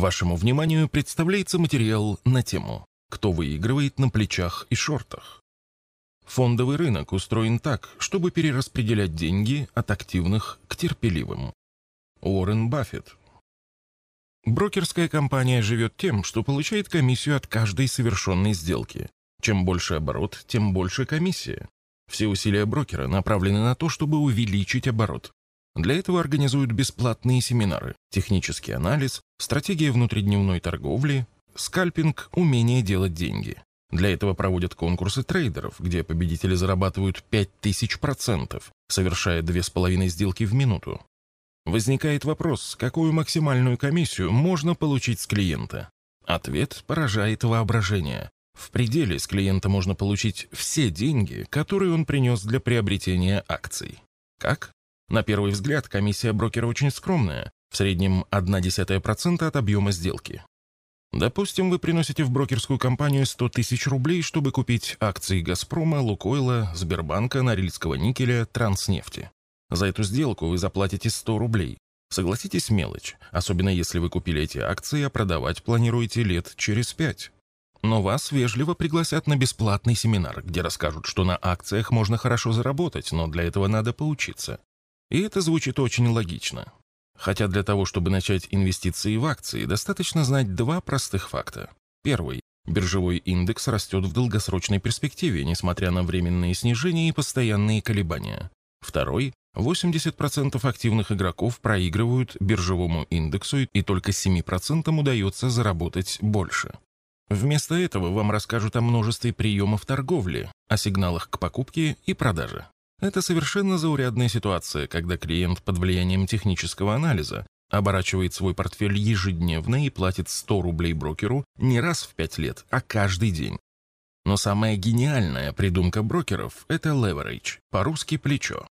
Вашему вниманию представляется материал на тему «Кто выигрывает на плечах и шортах?». Фондовый рынок устроен так, чтобы перераспределять деньги от активных к терпеливым. Уоррен Баффет. Брокерская компания живет тем, что получает комиссию от каждой совершенной сделки. Чем больше оборот, тем больше комиссия. Все усилия брокера направлены на то, чтобы увеличить оборот. Для этого организуют бесплатные семинары, технический анализ, стратегия внутридневной торговли, скальпинг, умение делать деньги. Для этого проводят конкурсы трейдеров, где победители зарабатывают 5000%, совершая 2,5 сделки в минуту. Возникает вопрос, какую максимальную комиссию можно получить с клиента? Ответ поражает воображение. В пределе с клиента можно получить все деньги, которые он принес для приобретения акций. Как? На первый взгляд, комиссия брокера очень скромная, в среднем 0,1% от объема сделки. Допустим, вы приносите в брокерскую компанию 100 тысяч рублей, чтобы купить акции «Газпрома», «Лукойла», Сбербанка, Норильского никеля, Транснефти. За эту сделку вы заплатите 100 рублей. Согласитесь, мелочь, особенно если вы купили эти акции, а продавать планируете лет через пять. Но вас вежливо пригласят на бесплатный семинар, где расскажут, что на акциях можно хорошо заработать, но для этого надо поучиться. И это звучит очень логично. Хотя для того, чтобы начать инвестиции в акции, достаточно знать два простых факта. Первый. Биржевой индекс растет в долгосрочной перспективе, несмотря на временные снижения и постоянные колебания. Второй. 80% активных игроков проигрывают биржевому индексу, и только 7% удается заработать больше. Вместо этого вам расскажут о множестве приемов торговли, о сигналах к покупке и продаже. Это совершенно заурядная ситуация, когда клиент под влиянием технического анализа оборачивает свой портфель ежедневно и платит 100 рублей брокеру не раз в 5 лет, а каждый день. Но самая гениальная придумка брокеров – это leverage, по-русски «плечо».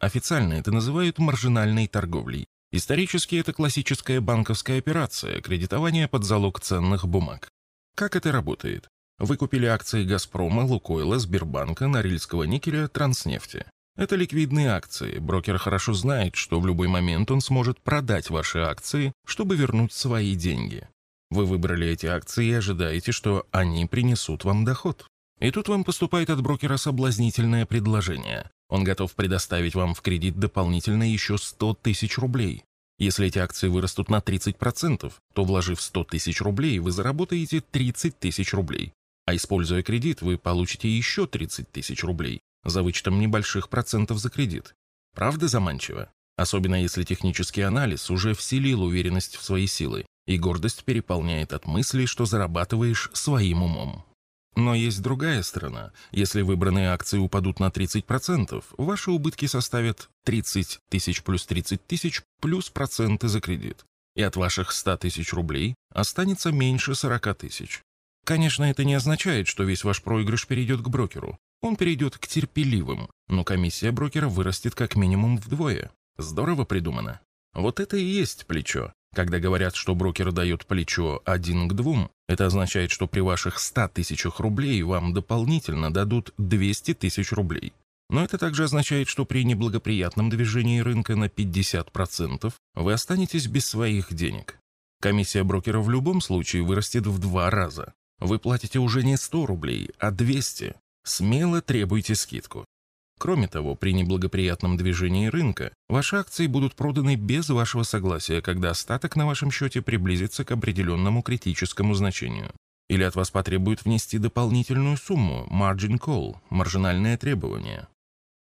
Официально это называют маржинальной торговлей. Исторически это классическая банковская операция, кредитование под залог ценных бумаг. Как это работает? Вы купили акции «Газпрома», «Лукойла», «Сбербанка», «Норильского никеля», «Транснефти». Это ликвидные акции. Брокер хорошо знает, что в любой момент он сможет продать ваши акции, чтобы вернуть свои деньги. Вы выбрали эти акции и ожидаете, что они принесут вам доход. И тут вам поступает от брокера соблазнительное предложение. Он готов предоставить вам в кредит дополнительно еще 100 тысяч рублей. Если эти акции вырастут на 30%, то вложив 100 тысяч рублей, вы заработаете 30 тысяч рублей. А используя кредит, вы получите еще 30 тысяч рублей за вычетом небольших процентов за кредит. Правда заманчиво? Особенно если технический анализ уже вселил уверенность в свои силы, и гордость переполняет от мысли, что зарабатываешь своим умом. Но есть другая сторона. Если выбранные акции упадут на 30%, ваши убытки составят 30 тысяч плюс 30 тысяч плюс проценты за кредит. И от ваших 100 тысяч рублей останется меньше 40 тысяч. Конечно, это не означает, что весь ваш проигрыш перейдет к брокеру. Он перейдет к терпеливым, но комиссия брокера вырастет как минимум вдвое. Здорово придумано. Вот это и есть плечо. Когда говорят, что брокер дает плечо один к двум, это означает, что при ваших 100 тысячах рублей вам дополнительно дадут 200 тысяч рублей. Но это также означает, что при неблагоприятном движении рынка на 50% вы останетесь без своих денег. Комиссия брокера в любом случае вырастет в два раза. Вы платите уже не 100 рублей, а 200. Смело требуйте скидку. Кроме того, при неблагоприятном движении рынка ваши акции будут проданы без вашего согласия, когда остаток на вашем счете приблизится к определенному критическому значению. Или от вас потребуют внести дополнительную сумму, margin call, маржинальное требование.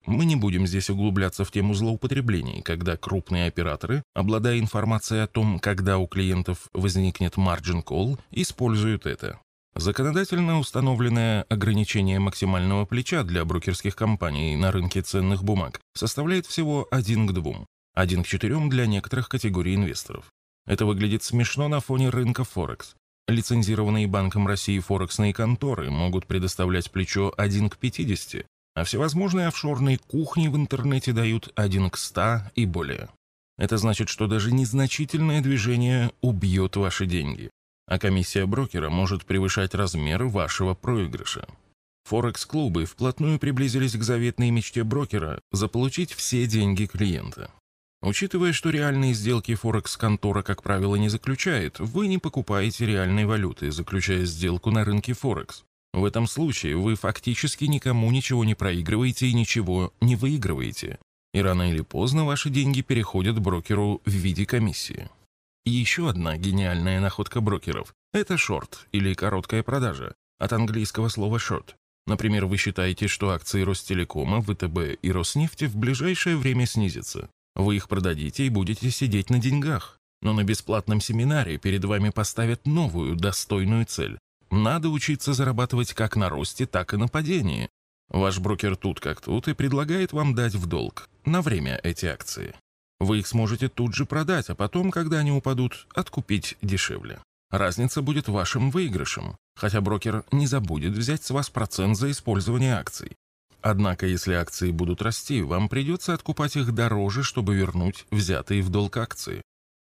Мы не будем здесь углубляться в тему злоупотреблений, когда крупные операторы, обладая информацией о том, когда у клиентов возникнет margin call, используют это. Законодательно установленное ограничение максимального плеча для брокерских компаний на рынке ценных бумаг составляет всего 1 к 2, 1 к 4 для некоторых категорий инвесторов. Это выглядит смешно на фоне рынка Форекс. Лицензированные Банком России форексные конторы могут предоставлять плечо 1 к 50, а всевозможные офшорные кухни в интернете дают 1 к 100 и более. Это значит, что даже незначительное движение убьет ваши деньги а комиссия брокера может превышать размер вашего проигрыша. Форекс-клубы вплотную приблизились к заветной мечте брокера заполучить все деньги клиента. Учитывая, что реальные сделки Форекс-контора, как правило, не заключает, вы не покупаете реальной валюты, заключая сделку на рынке Форекс. В этом случае вы фактически никому ничего не проигрываете и ничего не выигрываете. И рано или поздно ваши деньги переходят брокеру в виде комиссии. Еще одна гениальная находка брокеров – это шорт или короткая продажа, от английского слова short. Например, вы считаете, что акции Ростелекома, ВТБ и Роснефти в ближайшее время снизятся. Вы их продадите и будете сидеть на деньгах. Но на бесплатном семинаре перед вами поставят новую, достойную цель. Надо учиться зарабатывать как на росте, так и на падении. Ваш брокер тут как тут и предлагает вам дать в долг на время эти акции. Вы их сможете тут же продать, а потом, когда они упадут, откупить дешевле. Разница будет вашим выигрышем, хотя брокер не забудет взять с вас процент за использование акций. Однако, если акции будут расти, вам придется откупать их дороже, чтобы вернуть взятые в долг акции.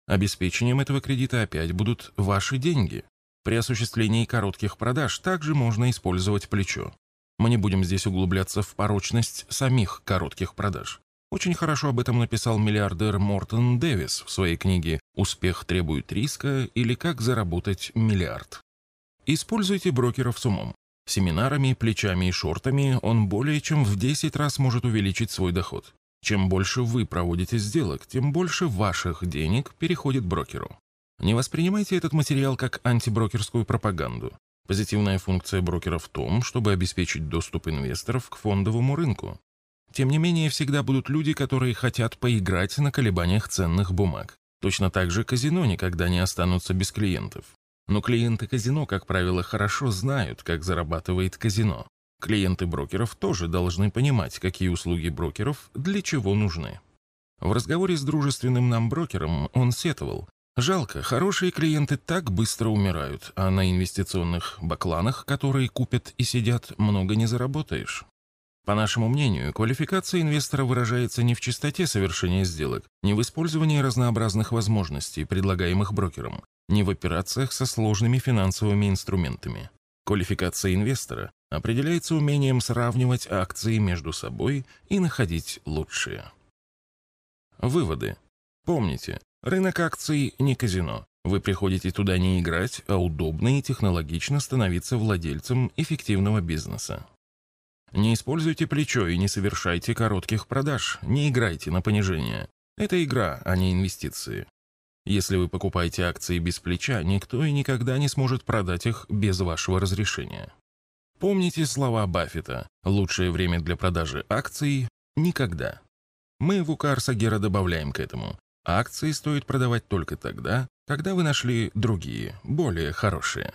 Обеспечением этого кредита опять будут ваши деньги. При осуществлении коротких продаж также можно использовать плечо. Мы не будем здесь углубляться в порочность самих коротких продаж. Очень хорошо об этом написал миллиардер Мортон Дэвис в своей книге «Успех требует риска» или «Как заработать миллиард». Используйте брокеров с умом. Семинарами, плечами и шортами он более чем в 10 раз может увеличить свой доход. Чем больше вы проводите сделок, тем больше ваших денег переходит брокеру. Не воспринимайте этот материал как антиброкерскую пропаганду. Позитивная функция брокера в том, чтобы обеспечить доступ инвесторов к фондовому рынку. Тем не менее, всегда будут люди, которые хотят поиграть на колебаниях ценных бумаг. Точно так же казино никогда не останутся без клиентов. Но клиенты казино, как правило, хорошо знают, как зарабатывает казино. Клиенты брокеров тоже должны понимать, какие услуги брокеров для чего нужны. В разговоре с дружественным нам брокером он сетовал. Жалко, хорошие клиенты так быстро умирают, а на инвестиционных бакланах, которые купят и сидят, много не заработаешь. По нашему мнению, квалификация инвестора выражается не в чистоте совершения сделок, не в использовании разнообразных возможностей, предлагаемых брокером, не в операциях со сложными финансовыми инструментами. Квалификация инвестора определяется умением сравнивать акции между собой и находить лучшие. Выводы. Помните, рынок акций не казино. Вы приходите туда не играть, а удобно и технологично становиться владельцем эффективного бизнеса. Не используйте плечо и не совершайте коротких продаж, не играйте на понижение. Это игра, а не инвестиции. Если вы покупаете акции без плеча, никто и никогда не сможет продать их без вашего разрешения. Помните слова Баффета «Лучшее время для продажи акций – никогда». Мы в УК Арсагера добавляем к этому. Акции стоит продавать только тогда, когда вы нашли другие, более хорошие.